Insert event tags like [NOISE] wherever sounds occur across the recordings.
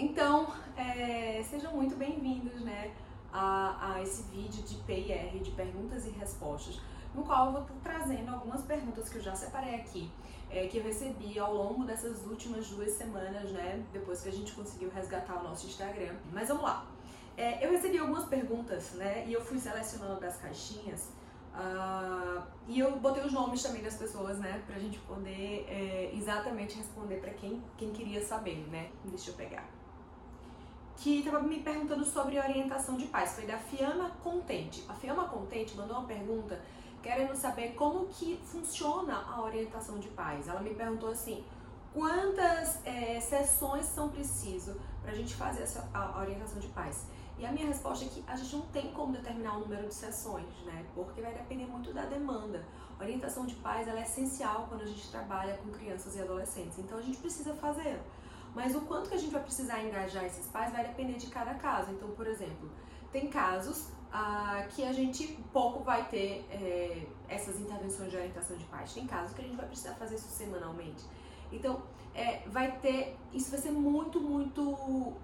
Então, é, sejam muito bem-vindos né, a, a, esse vídeo de PIR, de perguntas e respostas, no qual eu vou trazendo algumas perguntas que eu já separei aqui, é, que eu recebi ao longo dessas últimas duas semanas, né, depois que a gente conseguiu resgatar o nosso Instagram. Mas vamos lá. É, eu recebi algumas perguntas, né, e eu fui selecionando das caixinhas, uh, e eu botei os nomes também das pessoas, né, pra gente poder é, exatamente responder para quem, quem queria saber, né. Deixa eu pegar que estava me perguntando sobre orientação de pais. Foi da Fiamma Contente. A Fiamma Contente mandou uma pergunta querendo saber como que funciona a orientação de pais. Ela me perguntou assim, quantas é, sessões são preciso para a gente fazer essa a orientação de pais? E a minha resposta é que a gente não tem como determinar o número de sessões, né? Porque vai depender muito da demanda. A orientação de pais ela é essencial quando a gente trabalha com crianças e adolescentes. Então a gente precisa fazer. Mas o quanto que a gente vai precisar engajar esses pais vai depender de cada caso. Então, por exemplo, tem casos ah, que a gente pouco vai ter é, essas intervenções de orientação de pais. Tem casos que a gente vai precisar fazer isso semanalmente. Então, é, vai ter. Isso vai ser muito, muito.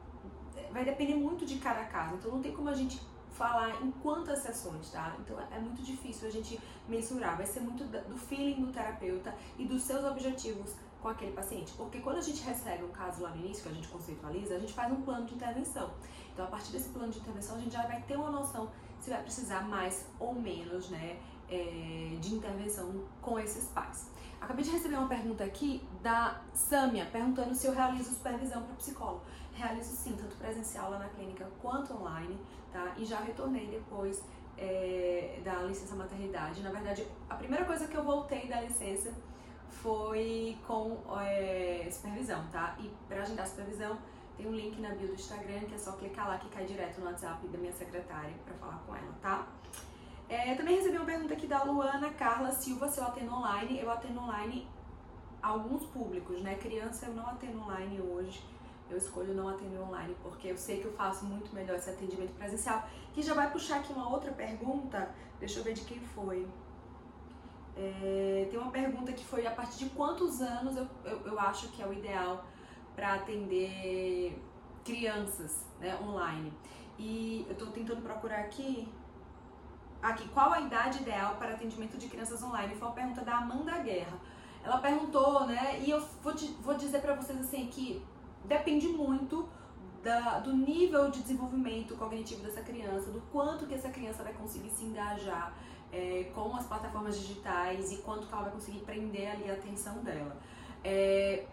Vai depender muito de cada caso. Então, não tem como a gente falar em quantas sessões, tá? Então é muito difícil a gente mensurar. Vai ser muito do feeling do terapeuta e dos seus objetivos com aquele paciente. Porque quando a gente recebe um caso lá no início, que a gente conceitualiza, a gente faz um plano de intervenção. Então, a partir desse plano de intervenção, a gente já vai ter uma noção se vai precisar mais ou menos, né, é, de intervenção com esses pais. Acabei de receber uma pergunta aqui da Sâmia, perguntando se eu realizo supervisão para psicólogo. Realizo sim, tanto presencial lá na clínica quanto online, tá? E já retornei depois é, da licença maternidade. Na verdade, a primeira coisa que eu voltei da licença foi com é, supervisão, tá? E para agendar supervisão, tem um link na bio do Instagram que é só clicar lá que cai direto no WhatsApp da minha secretária para falar com ela, tá? É, também recebi uma pergunta aqui da Luana Carla Silva se eu atendo online. Eu atendo online alguns públicos, né? Criança eu não atendo online hoje. Eu escolho não atender online porque eu sei que eu faço muito melhor esse atendimento presencial. Que já vai puxar aqui uma outra pergunta. Deixa eu ver de quem foi. É, tem uma pergunta que foi a partir de quantos anos eu, eu, eu acho que é o ideal para atender crianças né, online. E eu estou tentando procurar aqui. Aqui, qual a idade ideal para atendimento de crianças online? Foi uma pergunta da Amanda Guerra. Ela perguntou, né? E eu vou, vou dizer para vocês assim que depende muito da, do nível de desenvolvimento cognitivo dessa criança, do quanto que essa criança vai conseguir se engajar é, com as plataformas digitais e quanto que ela vai conseguir prender ali a atenção dela. É,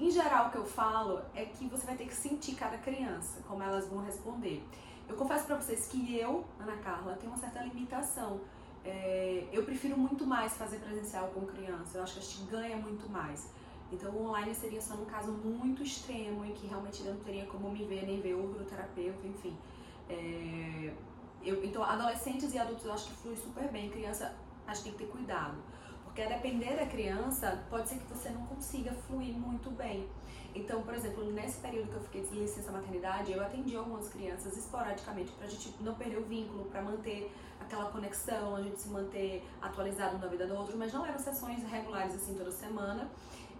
em geral, o que eu falo é que você vai ter que sentir cada criança, como elas vão responder. Eu confesso para vocês que eu, Ana Carla, tenho uma certa limitação. É, eu prefiro muito mais fazer presencial com criança, eu acho que a gente ganha muito mais. Então, o online seria só num caso muito extremo, em que realmente não teria como me ver, nem ver outro terapeuta, enfim. É, eu, então, adolescentes e adultos eu acho que flui super bem. Criança, a gente tem que ter cuidado. Porque a depender da criança, pode ser que você não consiga fluir muito bem. Então, por exemplo, nesse período que eu fiquei de licença maternidade, eu atendi algumas crianças esporadicamente pra gente não perder o vínculo, para manter aquela conexão, a gente se manter atualizado na vida do outro, mas não eram sessões regulares assim toda semana.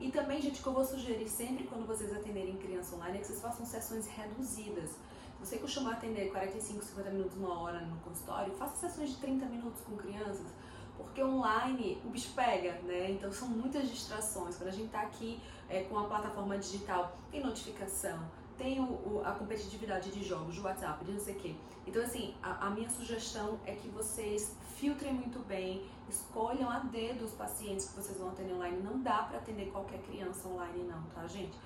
E também, gente, que eu vou sugerir sempre quando vocês atenderem criança online é que vocês façam sessões reduzidas você costuma atender 45, 50 minutos, uma hora no consultório, faça sessões de 30 minutos com crianças, porque online o bicho pega, né? Então são muitas distrações. Quando a gente tá aqui é, com a plataforma digital, tem notificação, tem o, o, a competitividade de jogos, de WhatsApp, de não sei o quê. Então, assim, a, a, minha sugestão é que vocês filtrem muito bem, escolham a dedo os pacientes que vocês vão atender online. Não dá para atender qualquer criança online, não, tá, gente?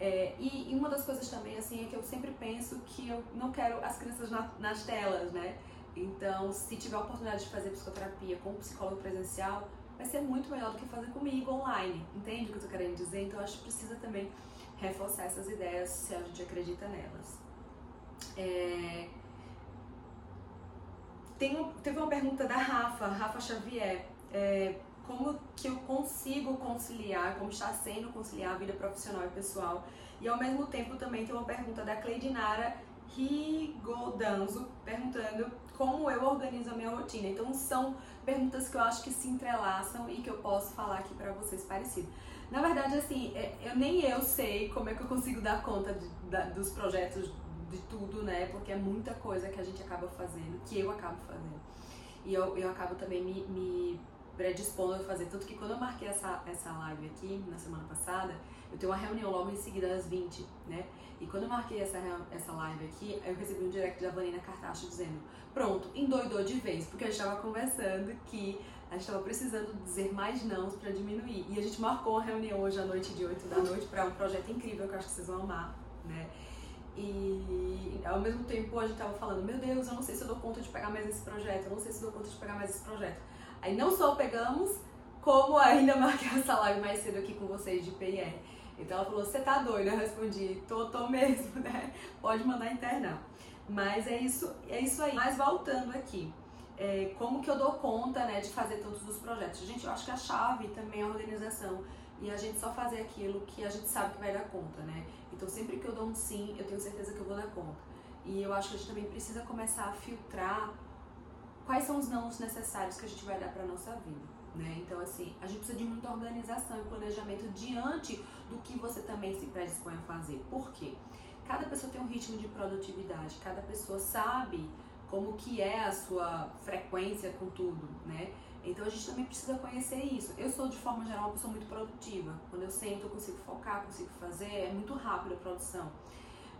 É, e, e, uma das coisas também, assim, é que eu sempre penso que eu não quero as crianças na, nas telas, né? Então, se tiver a oportunidade de fazer psicoterapia com um psicólogo presencial, vai ser muito melhor do que fazer comigo online. Entende o que eu tô querendo dizer? Então, acho que precisa também reforçar essas ideias se a gente acredita nelas. É... Tem, teve uma pergunta da Rafa, Rafa Xavier. É, como que eu consigo conciliar, como está sendo conciliar a vida profissional e pessoal. E ao mesmo tempo também tem uma pergunta da Cleidinara Rigodanzo perguntando como eu organizo a minha rotina. Então são perguntas que eu acho que se entrelaçam e que eu posso falar aqui para vocês parecido. Na verdade, assim, é, eu nem eu sei como é que eu consigo dar conta de, da, dos projetos, de tudo, né? Porque é muita coisa que a gente acaba fazendo, que eu acabo fazendo. E eu, eu acabo também me, me predispondo a fazer. Tanto que quando eu marquei essa, essa live aqui, na semana passada, eu tenho uma reunião logo em seguida às 20, né? E quando eu marquei essa, essa live aqui, eu recebi um direct da Vanina Cartacho dizendo: Pronto, endoidou de vez, porque a gente estava conversando que a gente estava precisando dizer mais não para diminuir. E a gente marcou uma reunião hoje à noite, de 8 da noite, para um projeto incrível que eu acho que vocês vão amar, né? E ao mesmo tempo a gente tava falando, meu Deus, eu não sei se eu dou conta de pegar mais esse projeto, eu não sei se eu dou conta de pegar mais esse projeto. Aí não só pegamos, como ainda [LAUGHS] marquei essa live mais cedo aqui com vocês de PIR. Então ela falou, você tá doida? Eu respondi, tô, tô mesmo, [LAUGHS] né? Pode mandar internar. Mas é isso, é isso aí. Mas voltando aqui, é, como que eu dou conta né, de fazer todos os projetos? Gente, eu acho que a chave também é a organização e a gente só fazer aquilo que a gente sabe que vai dar conta, né? Então sempre que eu dou um sim, eu tenho certeza que eu vou dar conta. E eu acho que a gente também precisa começar a filtrar quais são os nãos necessários que a gente vai dar para nossa vida, né? Então assim, a gente precisa de muita organização e planejamento diante do que você também se predispõe a fazer. Por quê? Cada pessoa tem um ritmo de produtividade, cada pessoa sabe como que é a sua frequência com tudo, né? Então a gente também precisa conhecer isso. Eu sou, de forma geral, uma pessoa muito produtiva. Quando eu sento, eu consigo focar, consigo fazer, é muito rápido a produção.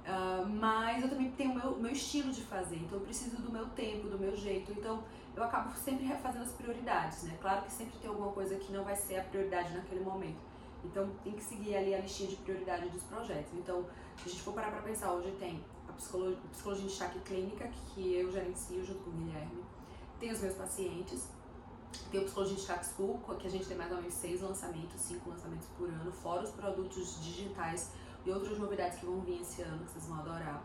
Uh, mas eu também tenho o meu, meu estilo de fazer, então eu preciso do meu tempo, do meu jeito. Então eu acabo sempre refazendo as prioridades, né? Claro que sempre tem alguma coisa que não vai ser a prioridade naquele momento. Então tem que seguir ali a listinha de prioridade dos projetos. Então, se a gente for parar para pensar, hoje tem a psicologia, a psicologia de destaque clínica, que eu gerencio junto com o Guilherme, tem os meus pacientes, tem o Psicologia Destaque School, que a gente tem mais ou menos seis lançamentos, cinco lançamentos por ano, fora os produtos digitais e outras novidades que vão vir esse ano, que vocês vão adorar.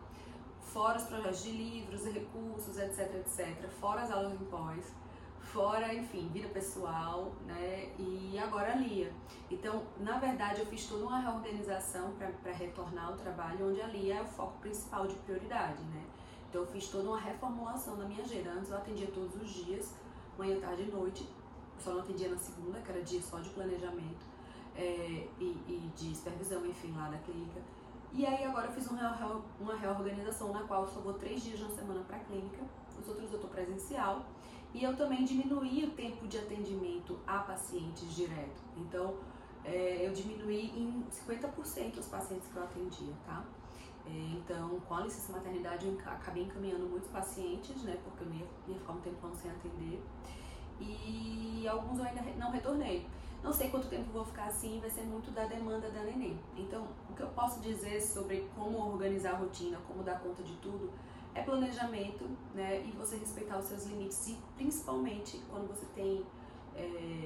Fora os projetos de livros recursos, etc, etc. Fora as aulas em pós. Fora, enfim, vida pessoal, né? E agora a LIA. Então, na verdade, eu fiz toda uma reorganização para retornar ao trabalho, onde a LIA é o foco principal de prioridade, né? Então, eu fiz toda uma reformulação na minha agenda. Antes eu atendia todos os dias, manhã, tarde e noite. Só não atendia na segunda, que era dia só de planejamento é, e, e, de supervisão, enfim, lá da clínica. E aí agora eu fiz uma, uma reorganização na qual só vou três dias na semana para a clínica, os outros eu estou presencial. E eu também diminuí o tempo de atendimento a pacientes direto. Então, é, eu diminuí em 50% os pacientes que eu atendia, tá? É, então, com a licença maternidade, eu acabei encaminhando muitos pacientes, né? Porque eu ia, ia ficar um tempão sem atender. E alguns eu ainda não retornei. Não sei quanto tempo vou ficar assim, vai ser muito da demanda da neném. Então, o que eu posso dizer sobre como organizar a rotina, como dar conta de tudo, é planejamento, né? E você respeitar os seus limites e principalmente quando você tem é,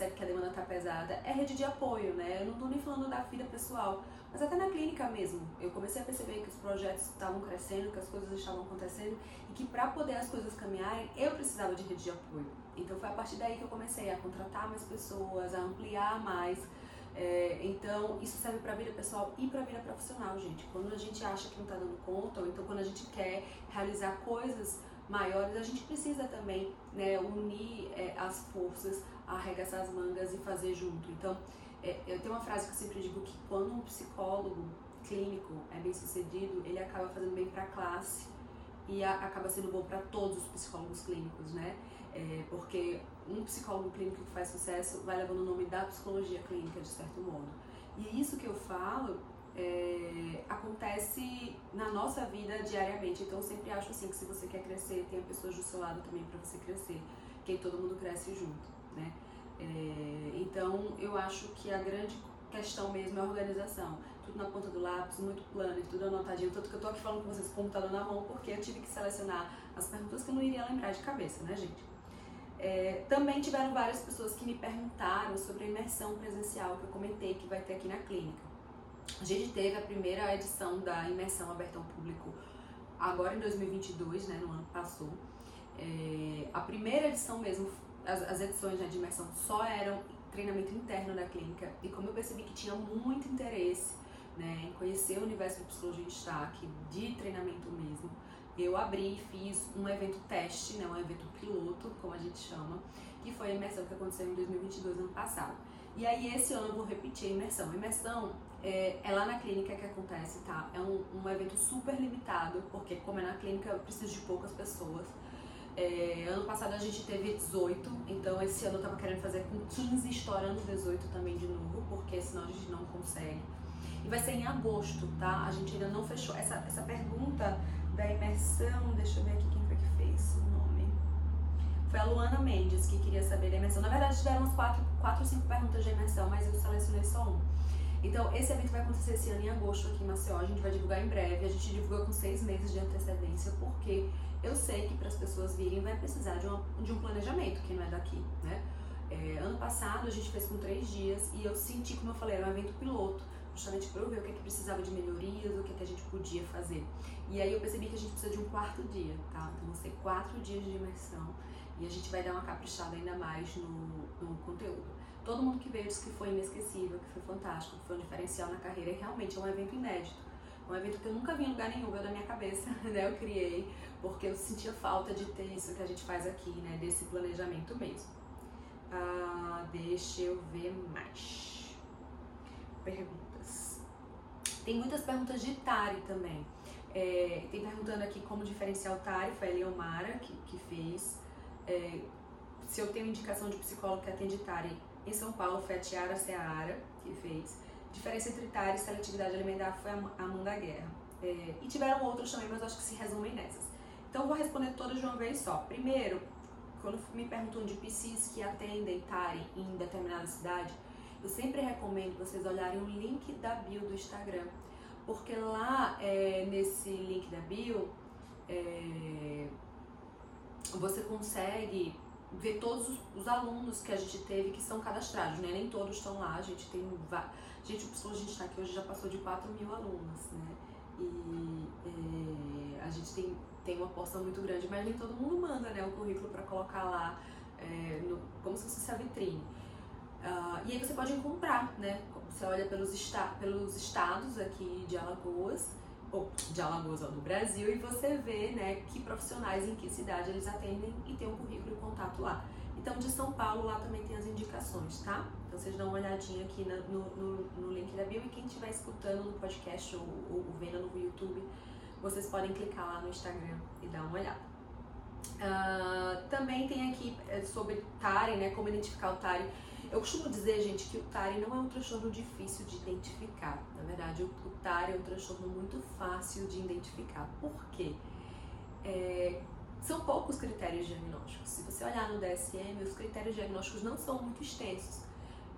percebe que a demanda está pesada, é rede de apoio, né? Eu não estou nem falando da vida pessoal, mas até na clínica mesmo. Eu comecei a perceber que os projetos estavam crescendo, que as coisas estavam acontecendo e que para poder as coisas caminharem, eu precisava de rede de apoio. Então foi a partir daí que eu comecei a contratar mais pessoas, a ampliar mais. É, então isso serve para a vida pessoal e para a vida profissional, gente. Quando a gente acha que não está dando conta, ou então quando a gente quer realizar coisas maiores, a gente precisa também né, unir é, as forças, arregaçar as mangas e fazer junto. Então, é, eu tenho uma frase que eu sempre digo que quando um psicólogo clínico é bem sucedido, ele acaba fazendo bem para a classe e a, acaba sendo bom para todos os psicólogos clínicos, né? É, porque um psicólogo clínico que faz sucesso vai levando o nome da psicologia clínica, de certo modo. E isso que eu falo é, acontece na nossa vida diariamente. Então eu sempre acho assim que se você quer crescer, tenha pessoas do seu lado também para você crescer, que todo mundo cresce junto, né? É, então eu acho que a grande questão mesmo é a organização. Tudo na ponta do lápis, muito plano, tudo anotadinho. Tanto que eu tô aqui falando com vocês com o computador na mão, porque eu tive que selecionar as perguntas que eu não iria lembrar de cabeça, né, gente? É, também tiveram várias pessoas que me perguntaram sobre a imersão presencial que eu comentei que vai ter aqui na clínica. A gente teve a primeira edição da imersão aberta ao público agora em 2022, né, no ano passou. É, a primeira edição mesmo, as, as edições né, de imersão só eram treinamento interno da clínica e como eu percebi que tinha muito interesse né, em conhecer o universo de psicologia em destaque, de treinamento mesmo, eu abri e fiz um evento teste, né, um evento piloto, como a gente chama, que foi a imersão que aconteceu em 2022, ano passado. E aí esse ano eu vou repetir a imersão. A imersão é, é lá na clínica que acontece, tá? É um, um evento super limitado, porque como é na clínica eu preciso de poucas pessoas. É, ano passado a gente teve 18, então esse ano eu tava querendo fazer com 15, estourando 18 também de novo, porque senão a gente não consegue. E vai ser em agosto, tá? A gente ainda não fechou. Essa, essa pergunta da imersão, deixa eu ver aqui quem foi que fez o nome. Foi a Luana Mendes que queria saber da imersão. Na verdade, tiveram umas 4 ou 5 perguntas de imersão, mas eu selecionei só um. Então, esse evento vai acontecer esse ano em agosto aqui em Maceió. A gente vai divulgar em breve. A gente divulga com seis meses de antecedência, porque eu sei que para as pessoas virem vai precisar de, uma, de um planejamento, que não é daqui, né? É, ano passado a gente fez com três dias e eu senti, como eu falei, era um evento piloto, justamente para eu ver o que, é que precisava de melhorias, o que, é que a gente podia fazer. E aí eu percebi que a gente precisa de um quarto dia, tá? Então vão ser quatro dias de imersão e a gente vai dar uma caprichada ainda mais no, no conteúdo. Todo mundo que veio disse que foi inesquecível, que foi fantástico, que foi um diferencial na carreira e realmente é um evento inédito. Um evento que eu nunca vi em lugar nenhum, veio da minha cabeça, [LAUGHS] né? Eu criei, porque eu sentia falta de ter isso que a gente faz aqui, né? Desse planejamento mesmo. Ah, deixa eu ver mais. Perguntas. Tem muitas perguntas de Tari também. É, tem perguntando aqui como diferenciar o Tari, foi a Leomara que, que fez. É, se eu tenho indicação de psicólogo que atende Tari em São Paulo, foi a Tiara Seara que fez. Diferença entre TAR e seletividade alimentar foi a Amanda Guerra. É, e tiveram outros também, mas acho que se resumem nessas. Então, vou responder todas de uma vez só. Primeiro, quando me perguntam de PCs que atendem TAR em determinada cidade, eu sempre recomendo vocês olharem o link da bio do Instagram. Porque lá, é, nesse link da bio, é, você consegue ver todos os, os, alunos que a gente teve que são cadastrados, né? Nem todos estão lá, a gente tem Gente, o a gente está aqui hoje já passou de 4 mil alunos, né? E é, a gente tem, tem uma porção muito grande, mas nem todo mundo manda né, o currículo para colocar lá, é, no, como se fosse a vitrine. Uh, e aí você pode comprar, né? Você olha pelos, esta pelos estados aqui de Alagoas, de Alagoas ou do Brasil, e você vê né, que profissionais em que cidade eles atendem e tem um currículo e contato lá. Então, de São Paulo, lá também tem as indicações, tá? Então, vocês dão uma olhadinha aqui na, no, no, no, link da bio e quem estiver escutando no podcast ou, ou, vendo no YouTube, vocês podem clicar lá no Instagram e dar uma olhada. Uh, também tem aqui é, sobre TARI, né? Como identificar o TARI. Eu costumo dizer, gente, que o TARI não é um transtorno difícil de identificar. Na verdade, o, TARI é um transtorno muito fácil de identificar. Por quê? É, são poucos critérios diagnósticos. Se você olhar no DSM, os critérios diagnósticos não são muito extensos.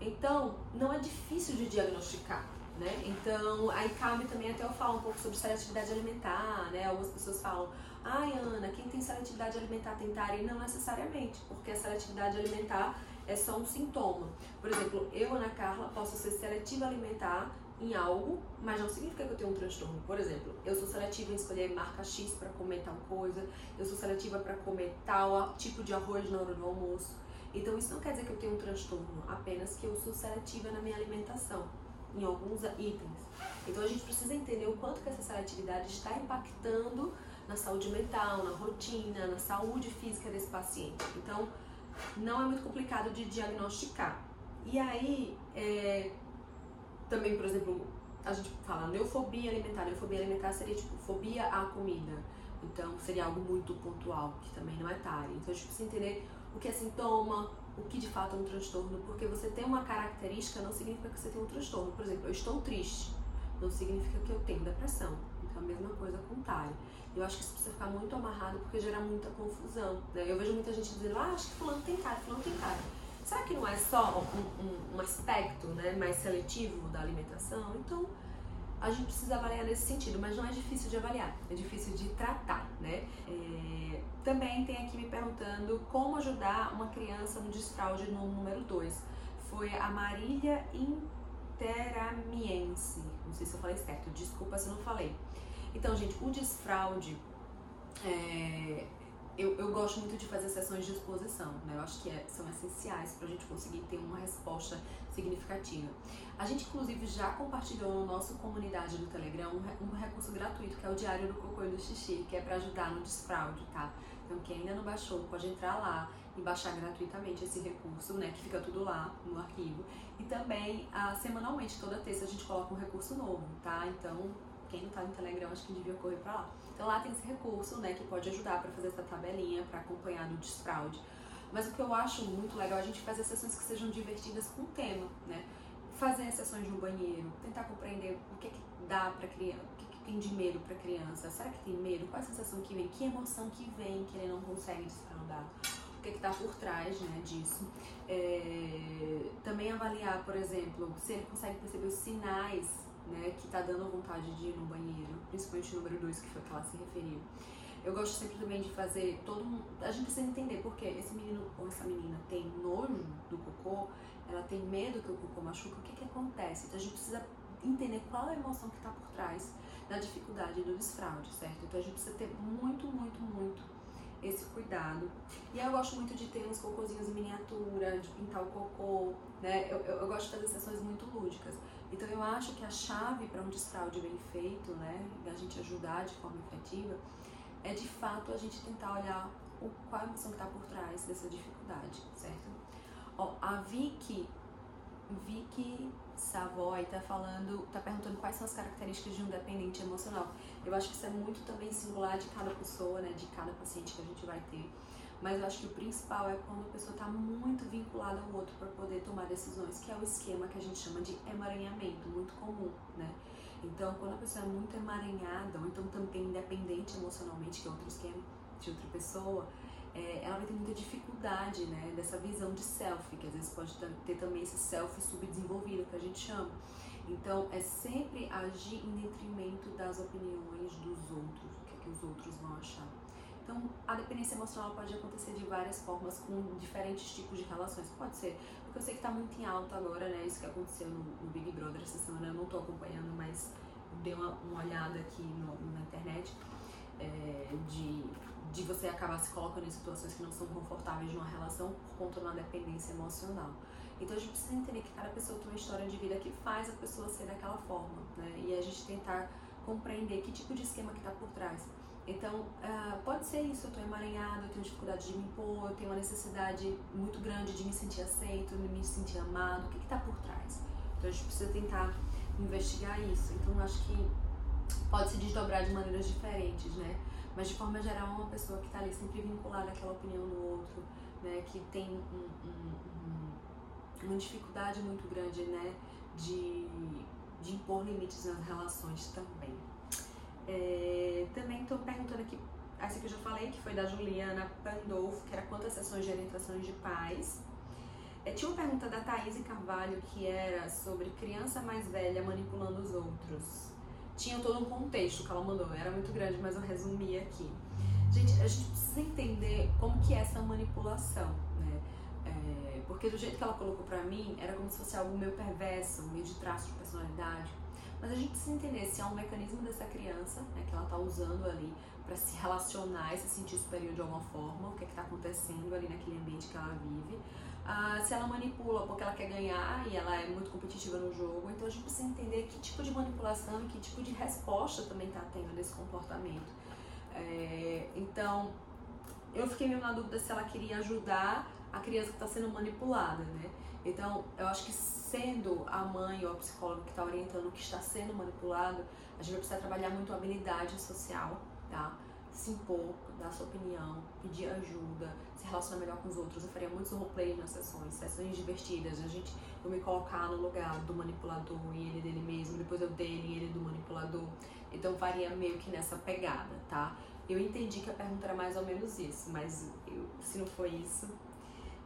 Então, não é difícil de diagnosticar, né? Então, aí cabe também até eu falar um pouco sobre seletividade alimentar, né? Algumas pessoas falam, ai Ana, quem tem seletividade alimentar tem TARI? Não necessariamente, porque a seletividade alimentar é só um sintoma. Por exemplo, eu, Ana Carla, posso ser seletiva alimentar em algo, mas não significa que eu tenho um transtorno. Por exemplo, eu sou seletiva em escolher marca X para comer tal coisa, eu sou seletiva para comer tal tipo de arroz na hora do almoço. Então isso não quer dizer que eu tenho um transtorno, apenas que eu sou seletiva na minha alimentação, em alguns itens. Então a gente precisa entender o quanto que essa seletividade está impactando na saúde mental, na rotina, na saúde física desse paciente. Então não é muito complicado de diagnosticar. E aí, é, também, por exemplo, a gente fala neofobia alimentar. Neofobia alimentar seria tipo fobia à comida. Então seria algo muito pontual, que também não é TARI. Então a gente precisa entender o que é sintoma, o que de fato é um transtorno, porque você tem uma característica não significa que você tem um transtorno. Por exemplo, eu estou triste, não significa que eu tenho depressão. Então a mesma coisa com TARI. Eu acho que isso precisa ficar muito amarrado porque gera muita confusão. Né? Eu vejo muita gente dizendo, ah, acho que fulano tem TARI, fulano tem TARI. Será que não é só um, um, um aspecto né, mais seletivo da alimentação? Então, a gente precisa avaliar nesse sentido, mas não é difícil de avaliar, é difícil de tratar, né? É, também tem aqui me perguntando como ajudar uma criança no desfraude no número 2. Foi a Marília Interamiense, não sei se eu falei certo, desculpa se eu não falei. Então, gente, o desfraude é, eu, eu gosto muito de fazer sessões de exposição, né? Eu acho que é, são essenciais para a gente conseguir ter uma resposta significativa. A gente, inclusive, já compartilhou no nosso comunidade do Telegram um, um recurso gratuito que é o Diário do Cocô e do Xixi, que é para ajudar no desfraude, tá? Então, quem ainda não baixou, pode entrar lá e baixar gratuitamente esse recurso, né? Que fica tudo lá no arquivo. E também, ah, semanalmente, toda terça, a gente coloca um recurso novo, tá? Então, quem não tá no Telegram, acho que devia correr para lá. Então lá tem esse recurso, né, que pode ajudar para fazer essa tabelinha, para acompanhar no desfraude. Mas o que eu acho muito legal é a gente fazer sessões que sejam divertidas com o tema, né? Fazer sessões no banheiro, tentar compreender o que, é que dá para criança, o que, é que tem de medo para criança. Será que tem medo? Qual é a sensação que vem? Que emoção que vem que ele não consegue desfraudar? O que é está por trás né, disso? É... Também avaliar, por exemplo, se ele consegue perceber os sinais né, que tá dando vontade de ir no banheiro, principalmente o número 2, que foi que ela se referiu. Eu gosto sempre também de fazer todo mundo. A gente precisa entender porque esse menino ou essa menina tem nojo do cocô, ela tem medo que o cocô machuque, o que que acontece? Então a gente precisa entender qual é a emoção que está por trás da dificuldade do desfraude, certo? Então a gente precisa ter muito, muito, muito esse cuidado. E eu gosto muito de ter uns cocôzinhos em miniatura, de pintar o cocô, né? Eu, eu, eu gosto de fazer sessões muito lúdicas. Então eu acho que a chave para um desfraude bem feito, né, da gente ajudar de forma efetiva, é de fato a gente tentar olhar o, qual a emoção que está por trás dessa dificuldade, certo? Ó, a Vicky, Vicky Savoy está falando, está perguntando quais são as características de um dependente emocional. Eu acho que isso é muito também singular de cada pessoa, né, de cada paciente que a gente vai ter. Mas eu acho que o principal é quando a pessoa está muito vinculada ao outro para poder tomar decisões, que é o esquema que a gente chama de emaranhamento, muito comum, né? Então, quando a pessoa é muito emaranhada, ou então também independente emocionalmente, que é outro esquema de outra pessoa, é, ela vai ter muita dificuldade, né, dessa visão de self, que às vezes pode ter também esse self subdesenvolvido, que a gente chama. Então, é sempre agir em detrimento das opiniões dos outros, o que, é que os outros vão achar. Então, a dependência emocional pode acontecer de várias formas, com diferentes tipos de relações. Pode ser, porque eu sei que está muito em alta agora, né? Isso que aconteceu no, no, Big Brother essa semana, eu não estou acompanhando, mas dei uma, uma olhada aqui no, na internet é, de, de você acabar se colocando em situações que não são confortáveis numa relação por conta de uma dependência emocional. Então a gente precisa entender que cada pessoa tem uma história de vida que faz a pessoa ser daquela forma, né? E a gente tentar compreender que tipo de esquema que está por trás. Então, uh, pode ser isso, eu estou emaranhada, eu tenho dificuldade de me impor, eu tenho uma necessidade muito grande de me sentir aceito, de me sentir amado, o que está por trás? Então, a gente precisa tentar investigar isso. Então, acho que pode se desdobrar de maneiras diferentes, né? Mas, de forma geral, é uma pessoa que está ali sempre vinculada àquela opinião do outro, né? Que tem um, um, um, uma dificuldade muito grande, né? De, de impor limites nas relações também. É, também estou perguntando aqui, essa que eu já falei, que foi da Juliana Pandolfo, que era quantas sessões de orientações de pais. É, tinha uma pergunta da Thaís Carvalho que era sobre criança mais velha manipulando os outros. Tinha todo um contexto que ela mandou, era muito grande, mas eu resumi aqui. Gente, a gente precisa entender como que é essa manipulação, né? É, porque do jeito que ela colocou pra mim, era como se fosse algo meio perverso, meio de traço de personalidade. Mas a gente precisa entender se é um mecanismo dessa criança, né, que ela está usando ali para se relacionar e se sentir superior de alguma forma, o que é está acontecendo ali naquele ambiente que ela vive. Ah, se ela manipula porque ela quer ganhar e ela é muito competitiva no jogo, então a gente precisa entender que tipo de manipulação e que tipo de resposta também está tendo desse comportamento. É, então, eu fiquei meio na dúvida se ela queria ajudar a criança que está sendo manipulada, né? Então, eu acho que sendo a mãe ou a psicóloga que está orientando que está sendo manipulado, a gente vai precisar trabalhar muito a habilidade social, tá? Se impor, dar sua opinião, pedir ajuda, se relacionar melhor com os outros. Eu faria muitos roleplays nas sessões, sessões divertidas, a gente eu me colocar no lugar do manipulador e ele dele mesmo, depois eu dele e ele do manipulador. Então faria meio que nessa pegada, tá? Eu entendi que a pergunta era mais ou menos isso, mas eu, se não foi isso,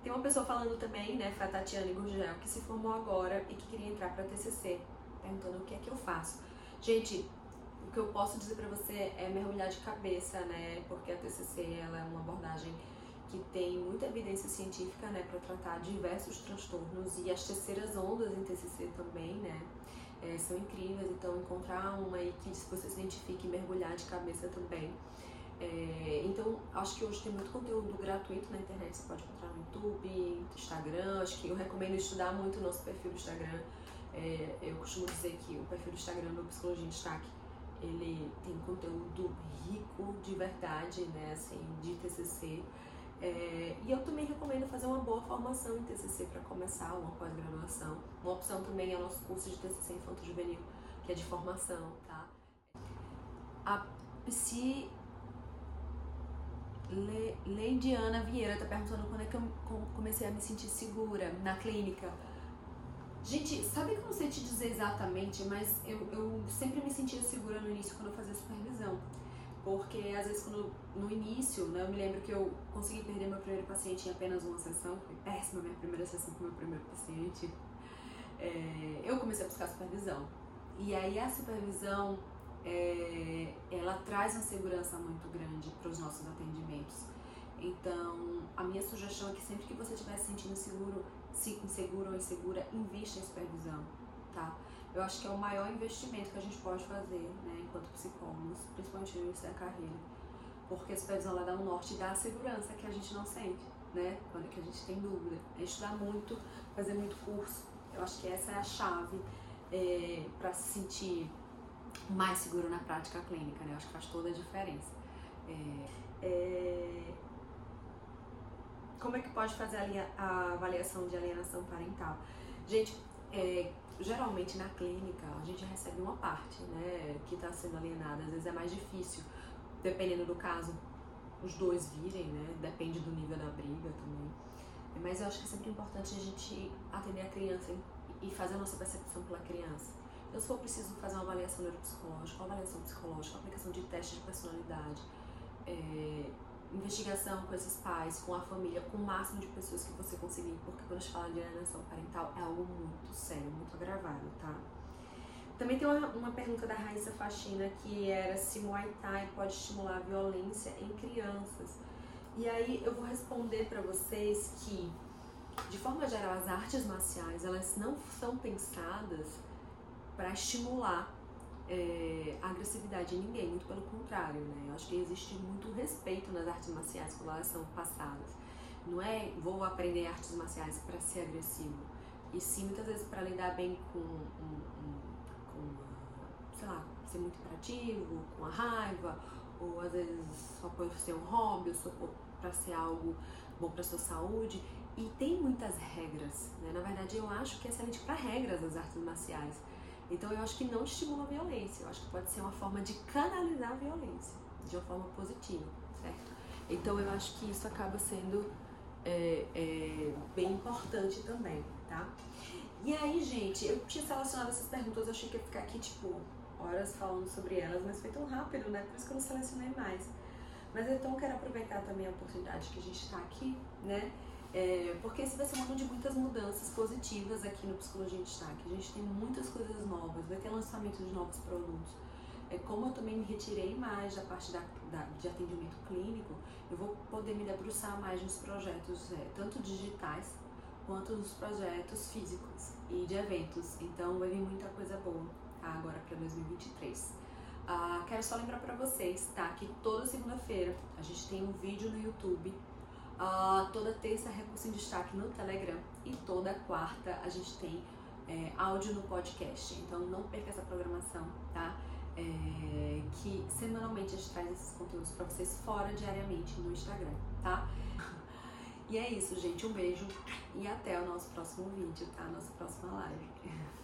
tem uma pessoa falando também, né, foi a Tatiane Gurgel, que se formou agora e que queria entrar para TCC, perguntando o que é que eu faço. Gente, o que eu posso dizer para você é mergulhar de cabeça, né, porque a TCC ela é uma abordagem que tem muita evidência científica, né, para tratar diversos transtornos e as terceiras ondas em TCC também, né, é, são incríveis. Então, encontrar uma aí que você se identifique mergulhar de cabeça também É, então, acho que hoje tem muito conteúdo gratuito na internet, você pode encontrar no YouTube, Instagram. Acho que eu recomendo estudar muito o nosso perfil do Instagram. É, eu costumo dizer que o perfil do Instagram do Psicologia em Destaque ele tem conteúdo rico de verdade, né, assim, de TCC. É, e eu também recomendo fazer uma boa formação em TCC para começar, uma pós-graduação. Uma opção também é o nosso curso de TCC Infanto Juvenil, que é de formação, tá? A Psi Le, Leidiana Vieira está perguntando quando é que eu comecei a me sentir segura na clínica. Gente, sabe que eu não sei te dizer exatamente, mas eu, eu sempre me sentia segura no início quando eu fazia supervisão. Porque às vezes quando, no início, né, eu me lembro que eu consegui perder meu primeiro paciente em apenas uma sessão, foi péssima minha primeira sessão com meu primeiro paciente. É, eu comecei a buscar supervisão. E aí a supervisão é, ela traz uma segurança muito grande para os nossos atendimentos. Então, a minha sugestão é que sempre que você estiver se sentindo seguro, se inseguro ou insegura, invista em supervisão, tá? Eu acho que é o maior investimento que a gente pode fazer, né, enquanto psicólogos, principalmente no início da carreira. Porque a supervisão lá dá um norte e dá a segurança que a gente não sente, né? Quando que a gente tem dúvida. É estudar muito, fazer muito curso. Eu acho que essa é a chave é, para se sentir mais seguro na prática clínica, né? Eu acho que faz toda a diferença. É, é... Como é que pode fazer a, avaliação de alienação parental? Gente, é, geralmente na clínica a gente recebe uma parte, né, que está sendo alienada. Às vezes é mais difícil, dependendo do caso, os dois virem, né? Depende do nível da briga também. Mas eu acho que é sempre importante a gente atender a criança e fazer a nossa percepção pela criança. Se for preciso fazer uma avaliação neuropsicológica, uma avaliação psicológica, aplicação de testes de personalidade, é, investigação com esses pais, com a família, com o máximo de pessoas que você conseguir, porque quando a gente fala de alienação parental é algo muito sério, muito agravado, tá? Também tem uma, uma pergunta da Raíssa Faxina que era se Muay Thai pode estimular a violência em crianças. E aí eu vou responder para vocês que, de forma geral, as artes marciais elas não são pensadas para estimular é, agressividade em ninguém, muito pelo contrário, né? Eu acho que existe muito respeito nas artes marciais quando elas são passadas. Não é vou aprender artes marciais para ser agressivo, e sim muitas vezes para lidar bem com, um, um, com, sei lá, ser muito imperativo, com a raiva, ou às vezes só por ser um hobby, ou só para ser algo bom para sua saúde. E tem muitas regras, né? Na verdade, eu acho que é excelente para regras as artes marciais então eu acho que não estimula a violência, eu acho que pode ser uma forma de canalizar a violência de uma forma positiva, certo? Então eu acho que isso acaba sendo é, é, bem importante também, tá? E aí, gente, eu tinha selecionado essas perguntas, eu achei que ia ficar aqui, tipo, horas falando sobre elas, mas foi tão rápido, né? Por isso que eu não selecionei mais. Mas então eu quero aproveitar também a oportunidade que a gente está aqui, né? É, porque esse vai ser um ano de muitas mudanças positivas aqui no Psicologia em Destaque. A gente tem muitas coisas novas, vai ter lançamento de novos produtos. É, como eu também me retirei mais da parte da, da, de atendimento clínico, eu vou poder me debruçar mais nos projetos, é, tanto digitais quanto nos projetos físicos e de eventos. Então vai vir muita coisa boa tá, agora para 2023. Ah, quero só lembrar para vocês, tá? Que toda segunda-feira a gente tem um vídeo no YouTube Uh, toda terça, recurso em destaque no Telegram. E toda quarta a gente tem é, áudio no podcast. Então não perca essa programação, tá? É, que semanalmente a gente traz esses conteúdos para vocês fora diariamente no Instagram, tá? E é isso, gente. Um beijo e até o nosso próximo vídeo, tá? Nossa próxima live.